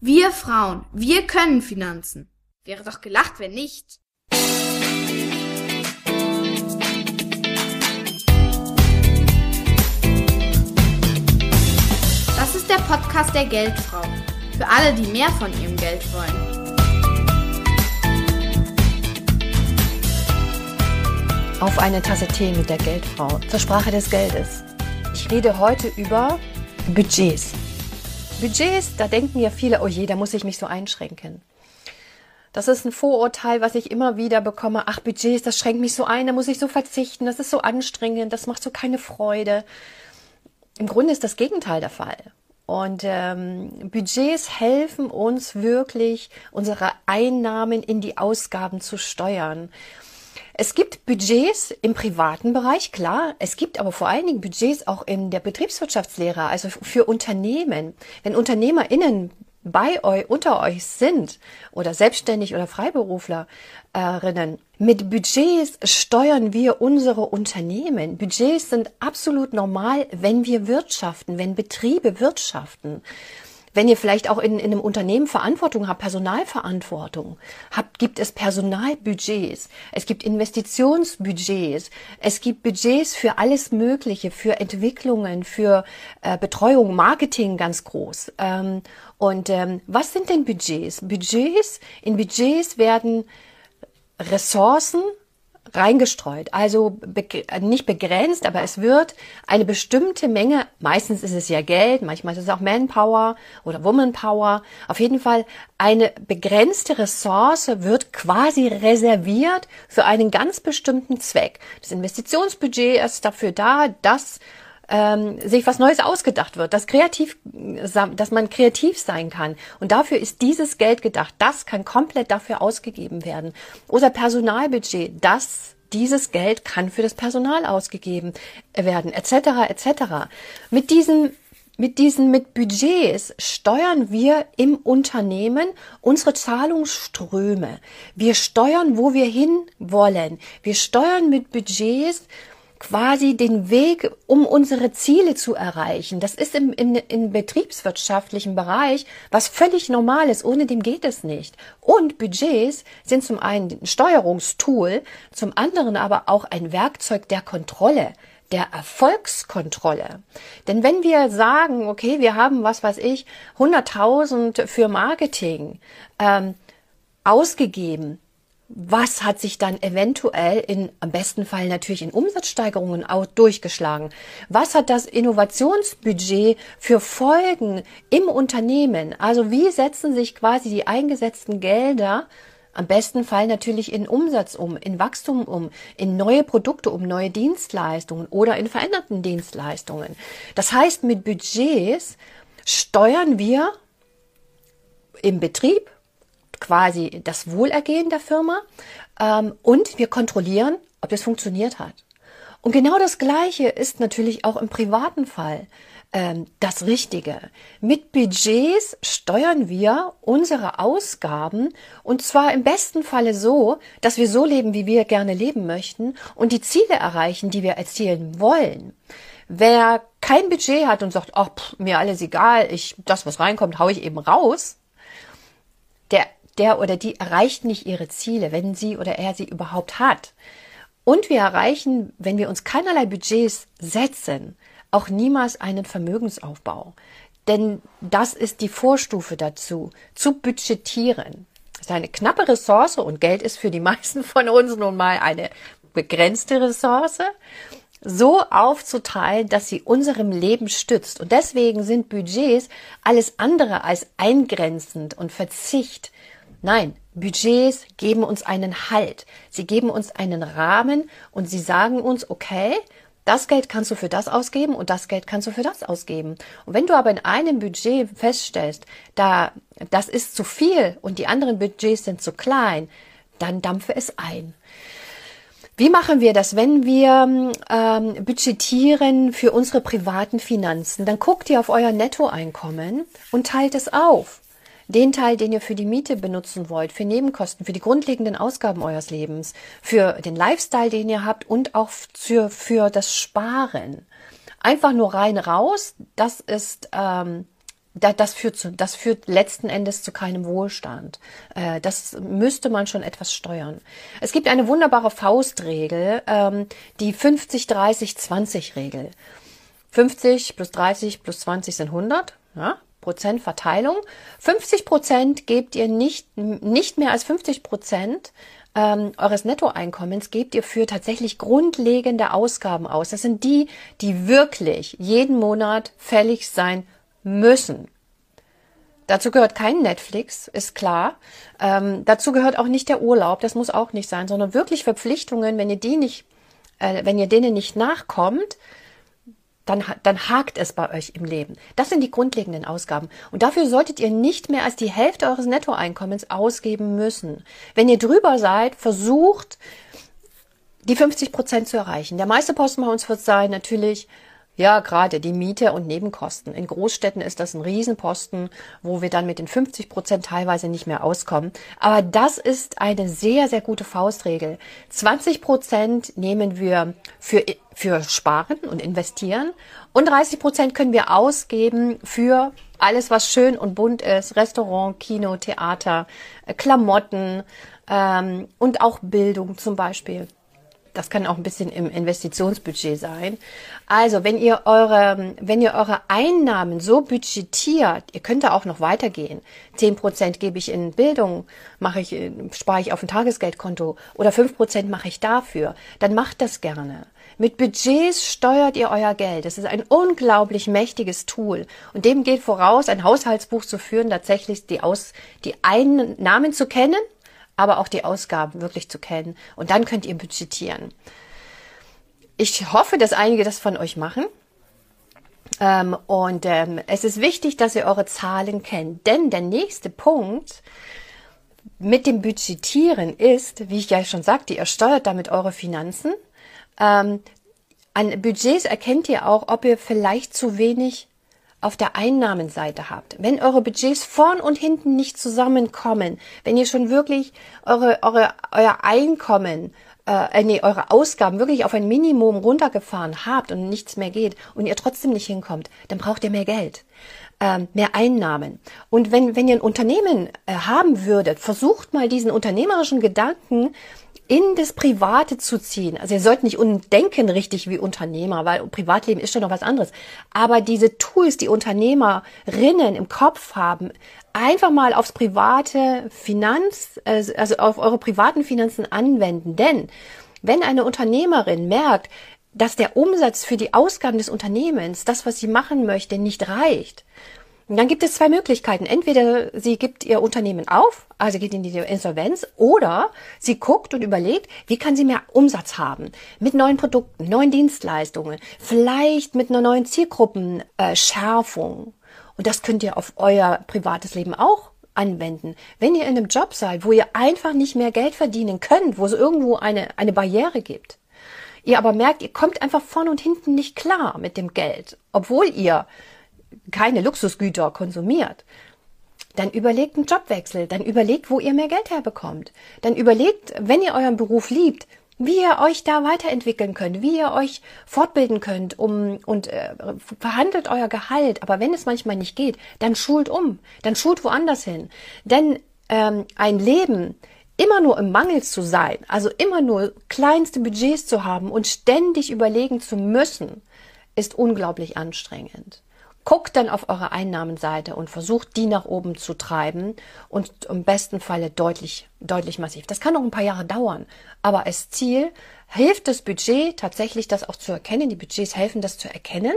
Wir Frauen, wir können Finanzen. Wäre doch gelacht, wenn nicht. Das ist der Podcast der Geldfrau. Für alle, die mehr von ihrem Geld wollen. Auf eine Tasse Tee mit der Geldfrau zur Sprache des Geldes. Ich rede heute über Budgets. Budgets, da denken ja viele, oh je, da muss ich mich so einschränken. Das ist ein Vorurteil, was ich immer wieder bekomme. Ach, Budgets, das schränkt mich so ein, da muss ich so verzichten, das ist so anstrengend, das macht so keine Freude. Im Grunde ist das Gegenteil der Fall. Und ähm, Budgets helfen uns wirklich, unsere Einnahmen in die Ausgaben zu steuern. Es gibt Budgets im privaten Bereich, klar. Es gibt aber vor allen Dingen Budgets auch in der Betriebswirtschaftslehre, also für Unternehmen. Wenn UnternehmerInnen bei euch, unter euch sind oder selbstständig oder Freiberuflerinnen, mit Budgets steuern wir unsere Unternehmen. Budgets sind absolut normal, wenn wir wirtschaften, wenn Betriebe wirtschaften. Wenn ihr vielleicht auch in, in einem Unternehmen Verantwortung habt, Personalverantwortung habt, gibt es Personalbudgets, es gibt Investitionsbudgets, es gibt Budgets für alles Mögliche, für Entwicklungen, für äh, Betreuung, Marketing ganz groß. Ähm, und ähm, was sind denn Budgets? Budgets, in Budgets werden Ressourcen reingestreut. Also be nicht begrenzt, aber es wird eine bestimmte Menge, meistens ist es ja Geld, manchmal ist es auch Manpower oder Womanpower, auf jeden Fall eine begrenzte Ressource wird quasi reserviert für einen ganz bestimmten Zweck. Das Investitionsbudget ist dafür da, dass ähm, sich was Neues ausgedacht wird, dass kreativ, dass man kreativ sein kann. Und dafür ist dieses Geld gedacht. Das kann komplett dafür ausgegeben werden. Oder Personalbudget, das dieses Geld kann für das Personal ausgegeben werden, etc. etc. Mit diesen mit diesen, mit Budgets steuern wir im Unternehmen unsere Zahlungsströme. Wir steuern, wo wir hin wollen. Wir steuern mit Budgets quasi den Weg, um unsere Ziele zu erreichen. Das ist im, im, im betriebswirtschaftlichen Bereich was völlig Normales. Ohne dem geht es nicht. Und Budgets sind zum einen ein Steuerungstool, zum anderen aber auch ein Werkzeug der Kontrolle der Erfolgskontrolle. Denn wenn wir sagen, okay, wir haben was weiß ich, 100.000 für Marketing ähm, ausgegeben, was hat sich dann eventuell in, am besten Fall natürlich in Umsatzsteigerungen auch durchgeschlagen? Was hat das Innovationsbudget für Folgen im Unternehmen? Also wie setzen sich quasi die eingesetzten Gelder am besten Fall natürlich in Umsatz um, in Wachstum um, in neue Produkte um, neue Dienstleistungen oder in veränderten Dienstleistungen. Das heißt, mit Budgets steuern wir im Betrieb quasi das Wohlergehen der Firma ähm, und wir kontrollieren, ob das funktioniert hat. Und genau das Gleiche ist natürlich auch im privaten Fall ähm, das Richtige. Mit Budgets steuern wir unsere Ausgaben und zwar im besten Falle so, dass wir so leben, wie wir gerne leben möchten und die Ziele erreichen, die wir erzielen wollen. Wer kein Budget hat und sagt, ach, pff, mir alles egal, ich, das, was reinkommt, hau ich eben raus, der der oder die erreicht nicht ihre Ziele, wenn sie oder er sie überhaupt hat. Und wir erreichen, wenn wir uns keinerlei Budgets setzen, auch niemals einen Vermögensaufbau. Denn das ist die Vorstufe dazu, zu budgetieren. Das ist eine knappe Ressource und Geld ist für die meisten von uns nun mal eine begrenzte Ressource so aufzuteilen, dass sie unserem Leben stützt. Und deswegen sind Budgets alles andere als eingrenzend und Verzicht. Nein, Budgets geben uns einen Halt. Sie geben uns einen Rahmen und sie sagen uns, okay, das Geld kannst du für das ausgeben und das Geld kannst du für das ausgeben. Und wenn du aber in einem Budget feststellst, da das ist zu viel und die anderen Budgets sind zu klein, dann dampfe es ein. Wie machen wir das, wenn wir ähm, budgetieren für unsere privaten Finanzen? Dann guckt ihr auf euer Nettoeinkommen und teilt es auf den Teil, den ihr für die Miete benutzen wollt, für Nebenkosten, für die grundlegenden Ausgaben eures Lebens, für den Lifestyle, den ihr habt und auch für, für das Sparen. Einfach nur rein raus, das ist ähm, das führt, zu, das führt letzten Endes zu keinem Wohlstand. Äh, das müsste man schon etwas steuern. Es gibt eine wunderbare Faustregel, ähm, die 50-30-20-Regel. 50 plus 30 plus 20 sind 100. Ja? Prozent Verteilung. 50 Prozent gebt ihr nicht, nicht mehr als 50 Prozent ähm, eures Nettoeinkommens gebt ihr für tatsächlich grundlegende Ausgaben aus. Das sind die, die wirklich jeden Monat fällig sein müssen. Dazu gehört kein Netflix, ist klar. Ähm, dazu gehört auch nicht der Urlaub, das muss auch nicht sein, sondern wirklich Verpflichtungen, wenn ihr die nicht, äh, wenn ihr denen nicht nachkommt, dann, dann hakt es bei euch im Leben. Das sind die grundlegenden Ausgaben. Und dafür solltet ihr nicht mehr als die Hälfte eures Nettoeinkommens ausgeben müssen. Wenn ihr drüber seid, versucht, die 50 Prozent zu erreichen. Der meiste Posten bei uns wird sein, natürlich ja, gerade die Miete und Nebenkosten. In Großstädten ist das ein Riesenposten, wo wir dann mit den 50 Prozent teilweise nicht mehr auskommen. Aber das ist eine sehr, sehr gute Faustregel. 20 Prozent nehmen wir für, für Sparen und Investieren und 30 Prozent können wir ausgeben für alles, was schön und bunt ist. Restaurant, Kino, Theater, Klamotten ähm, und auch Bildung zum Beispiel. Das kann auch ein bisschen im Investitionsbudget sein. Also, wenn ihr eure, wenn ihr eure Einnahmen so budgetiert, ihr könnt da auch noch weitergehen. Zehn Prozent gebe ich in Bildung, mache ich, spare ich auf ein Tagesgeldkonto oder fünf Prozent mache ich dafür. Dann macht das gerne. Mit Budgets steuert ihr euer Geld. Das ist ein unglaublich mächtiges Tool. Und dem geht voraus, ein Haushaltsbuch zu führen, tatsächlich die, Aus, die Einnahmen zu kennen aber auch die Ausgaben wirklich zu kennen. Und dann könnt ihr budgetieren. Ich hoffe, dass einige das von euch machen. Ähm, und ähm, es ist wichtig, dass ihr eure Zahlen kennt. Denn der nächste Punkt mit dem Budgetieren ist, wie ich ja schon sagte, ihr steuert damit eure Finanzen. Ähm, an Budgets erkennt ihr auch, ob ihr vielleicht zu wenig auf der Einnahmenseite habt, wenn eure Budgets vorn und hinten nicht zusammenkommen, wenn ihr schon wirklich eure, eure, euer Einkommen, äh, nee, eure Ausgaben wirklich auf ein Minimum runtergefahren habt und nichts mehr geht und ihr trotzdem nicht hinkommt, dann braucht ihr mehr Geld. Ähm, mehr Einnahmen. Und wenn, wenn ihr ein Unternehmen äh, haben würdet, versucht mal diesen unternehmerischen Gedanken in das Private zu ziehen. Also ihr sollt nicht undenken richtig wie Unternehmer, weil Privatleben ist schon noch was anderes. Aber diese Tools, die Unternehmerinnen im Kopf haben, einfach mal aufs private Finanz, also auf eure privaten Finanzen anwenden. Denn wenn eine Unternehmerin merkt, dass der Umsatz für die Ausgaben des Unternehmens, das, was sie machen möchte, nicht reicht, und dann gibt es zwei Möglichkeiten. Entweder sie gibt ihr Unternehmen auf, also geht in die Insolvenz, oder sie guckt und überlegt, wie kann sie mehr Umsatz haben mit neuen Produkten, neuen Dienstleistungen, vielleicht mit einer neuen Zielgruppenschärfung. Und das könnt ihr auf euer privates Leben auch anwenden. Wenn ihr in einem Job seid, wo ihr einfach nicht mehr Geld verdienen könnt, wo es irgendwo eine, eine Barriere gibt, ihr aber merkt, ihr kommt einfach vorn und hinten nicht klar mit dem Geld, obwohl ihr keine Luxusgüter konsumiert, dann überlegt einen Jobwechsel, dann überlegt, wo ihr mehr Geld herbekommt, dann überlegt, wenn ihr euren Beruf liebt, wie ihr euch da weiterentwickeln könnt, wie ihr euch fortbilden könnt, um und äh, verhandelt euer Gehalt. Aber wenn es manchmal nicht geht, dann schult um, dann schult woanders hin. Denn ähm, ein Leben immer nur im Mangel zu sein, also immer nur kleinste Budgets zu haben und ständig überlegen zu müssen, ist unglaublich anstrengend. Guckt dann auf eure Einnahmenseite und versucht, die nach oben zu treiben und im besten Falle deutlich, deutlich massiv. Das kann noch ein paar Jahre dauern, aber als Ziel hilft das Budget tatsächlich, das auch zu erkennen. Die Budgets helfen, das zu erkennen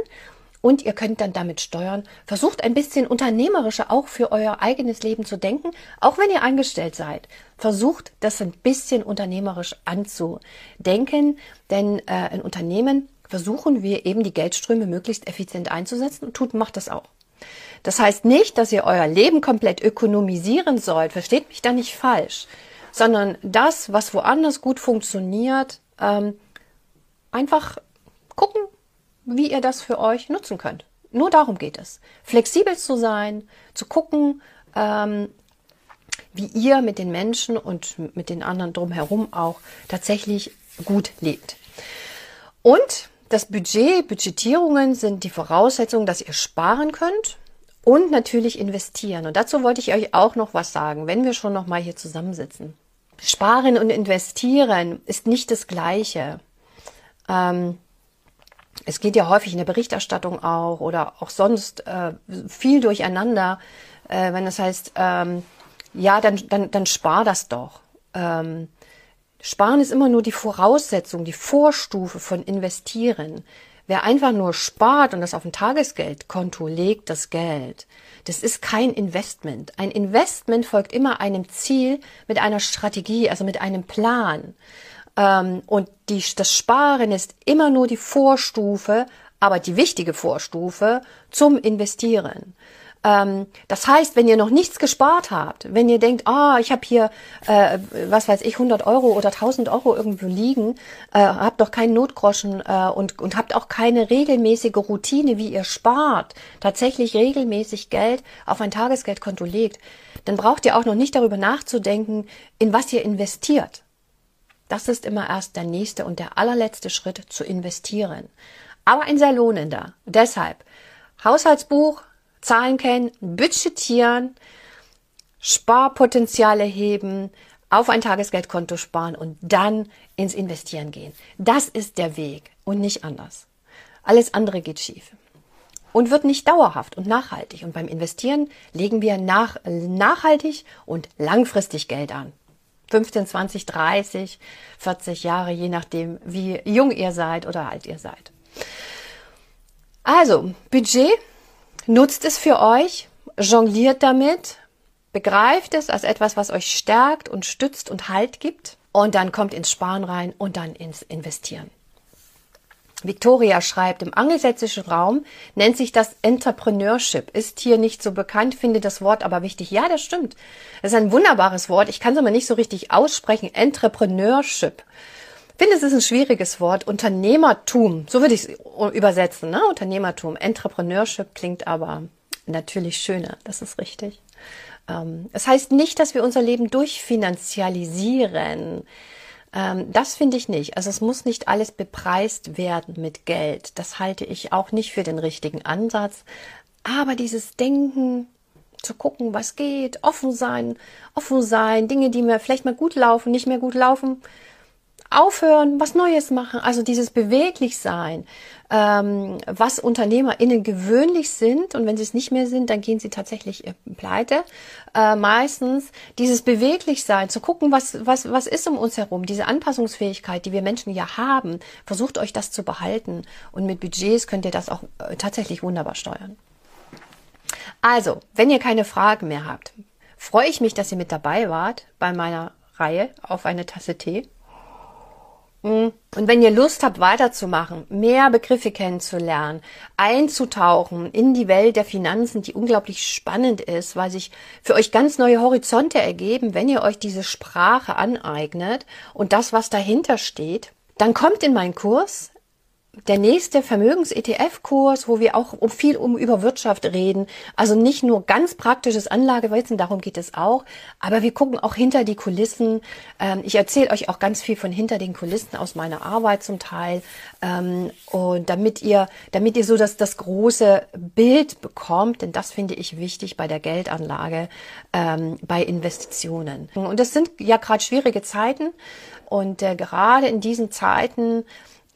und ihr könnt dann damit steuern. Versucht ein bisschen unternehmerischer auch für euer eigenes Leben zu denken, auch wenn ihr angestellt seid. Versucht das ein bisschen unternehmerisch anzudenken, denn äh, ein Unternehmen versuchen wir eben die Geldströme möglichst effizient einzusetzen und tut, macht das auch. Das heißt nicht, dass ihr euer Leben komplett ökonomisieren sollt, versteht mich da nicht falsch, sondern das, was woanders gut funktioniert, ähm, einfach gucken, wie ihr das für euch nutzen könnt. Nur darum geht es. Flexibel zu sein, zu gucken, ähm, wie ihr mit den Menschen und mit den anderen drumherum auch tatsächlich gut lebt. Und das Budget, Budgetierungen sind die Voraussetzung, dass ihr sparen könnt Und natürlich investieren. Und dazu wollte ich euch auch noch was sagen, wenn wir schon noch mal hier zusammensitzen. Sparen und investieren ist nicht das Gleiche. Ähm, es geht ja häufig in der Berichterstattung auch oder auch sonst äh, viel durcheinander, äh, wenn das heißt, ähm, ja, dann, dann, dann spar das doch. Ähm, Sparen ist immer nur die Voraussetzung, die Vorstufe von investieren. Wer einfach nur spart und das auf ein Tagesgeldkonto legt, das Geld, das ist kein Investment. Ein Investment folgt immer einem Ziel mit einer Strategie, also mit einem Plan. Ähm, und die, das Sparen ist immer nur die Vorstufe, aber die wichtige Vorstufe zum Investieren. Ähm, das heißt, wenn ihr noch nichts gespart habt, wenn ihr denkt, ah, oh, ich habe hier, äh, was weiß ich, 100 Euro oder 1000 Euro irgendwo liegen, äh, habt doch keinen Notgroschen äh, und, und habt auch keine regelmäßige Routine, wie ihr spart, tatsächlich regelmäßig Geld auf ein Tagesgeldkonto legt, dann braucht ihr auch noch nicht darüber nachzudenken, in was ihr investiert. Das ist immer erst der nächste und der allerletzte Schritt zu investieren. Aber ein sehr lohnender. Deshalb Haushaltsbuch, Zahlen kennen, budgetieren, Sparpotenziale heben, auf ein Tagesgeldkonto sparen und dann ins Investieren gehen. Das ist der Weg und nicht anders. Alles andere geht schief und wird nicht dauerhaft und nachhaltig. Und beim Investieren legen wir nach, nachhaltig und langfristig Geld an. 15, 20, 30, 40 Jahre, je nachdem, wie jung ihr seid oder alt ihr seid. Also, Budget Nutzt es für euch, jongliert damit, begreift es als etwas, was euch stärkt und stützt und Halt gibt und dann kommt ins Sparen rein und dann ins Investieren. Victoria schreibt, im angelsächsischen Raum nennt sich das Entrepreneurship. Ist hier nicht so bekannt, finde das Wort aber wichtig. Ja, das stimmt. Das ist ein wunderbares Wort. Ich kann es aber nicht so richtig aussprechen. Entrepreneurship finde, es ist ein schwieriges Wort. Unternehmertum, so würde ich es übersetzen. Ne? Unternehmertum. Entrepreneurship klingt aber natürlich schöner. Das ist richtig. Ähm, es heißt nicht, dass wir unser Leben durchfinanzialisieren. Ähm, das finde ich nicht. Also es muss nicht alles bepreist werden mit Geld. Das halte ich auch nicht für den richtigen Ansatz. Aber dieses Denken, zu gucken, was geht, offen sein, offen sein, Dinge, die mir vielleicht mal gut laufen, nicht mehr gut laufen, aufhören, was Neues machen, also dieses beweglich sein, ähm, was UnternehmerInnen gewöhnlich sind und wenn sie es nicht mehr sind, dann gehen sie tatsächlich äh, pleite. Äh, meistens dieses beweglich sein, zu gucken, was, was, was ist um uns herum, diese Anpassungsfähigkeit, die wir Menschen ja haben, versucht euch das zu behalten und mit Budgets könnt ihr das auch äh, tatsächlich wunderbar steuern. Also, wenn ihr keine Fragen mehr habt, freue ich mich, dass ihr mit dabei wart bei meiner Reihe auf eine Tasse Tee. Mhm. Und wenn ihr Lust habt, weiterzumachen, mehr Begriffe kennenzulernen, einzutauchen in die Welt der Finanzen, die unglaublich spannend ist, weil sich für euch ganz neue Horizonte ergeben, wenn ihr euch diese Sprache aneignet und das, was dahinter steht, dann kommt in meinen Kurs der nächste Vermögens-ETF-Kurs, wo wir auch viel um über Wirtschaft reden. Also nicht nur ganz praktisches Anlagewissen, darum geht es auch, aber wir gucken auch hinter die Kulissen. Ähm, ich erzähle euch auch ganz viel von hinter den Kulissen aus meiner Arbeit zum Teil. Ähm, und damit ihr, damit ihr so das, das große Bild bekommt, denn das finde ich wichtig bei der Geldanlage, ähm, bei Investitionen. Und das sind ja gerade schwierige Zeiten. Und äh, gerade in diesen Zeiten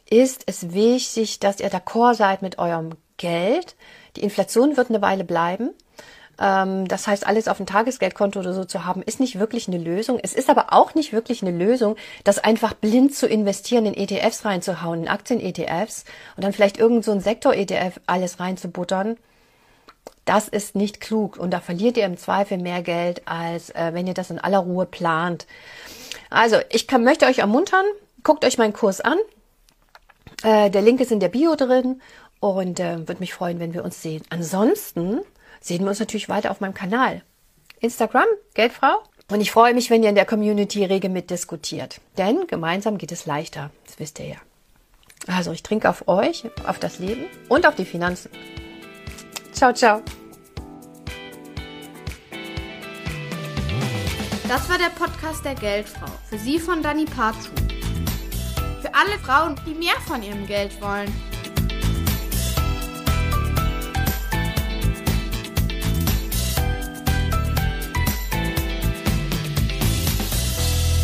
ist es wichtig, dass ihr d'accord seid mit eurem Geld. Die Inflation wird eine Weile bleiben. Ähm, das heißt, alles auf ein Tagesgeldkonto oder so zu haben, ist nicht wirklich eine Lösung. Es ist aber auch nicht wirklich eine Lösung, das einfach blind zu investieren, in ETFs reinzuhauen, in Aktien-ETFs und dann vielleicht irgend so ein Sektor-ETF alles reinzubuttern. Das ist nicht klug und da verliert ihr im Zweifel mehr Geld, als äh, wenn ihr das in aller Ruhe plant. Also, ich kann, möchte euch ermuntern, guckt euch meinen Kurs an. Äh, der Link ist in der Bio drin und äh, würde mich freuen, wenn wir uns sehen. Ansonsten sehen wir uns natürlich weiter auf meinem Kanal. Instagram, Geldfrau. Und ich freue mich, wenn ihr in der Community rege mitdiskutiert. Denn gemeinsam geht es leichter. Das wisst ihr ja. Also ich trinke auf euch, auf das Leben und auf die Finanzen. Ciao, ciao. Das war der Podcast der Geldfrau. Für Sie von Dani für alle Frauen, die mehr von ihrem Geld wollen.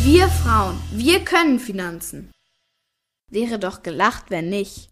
Wir Frauen, wir können Finanzen. Wäre doch gelacht, wenn nicht.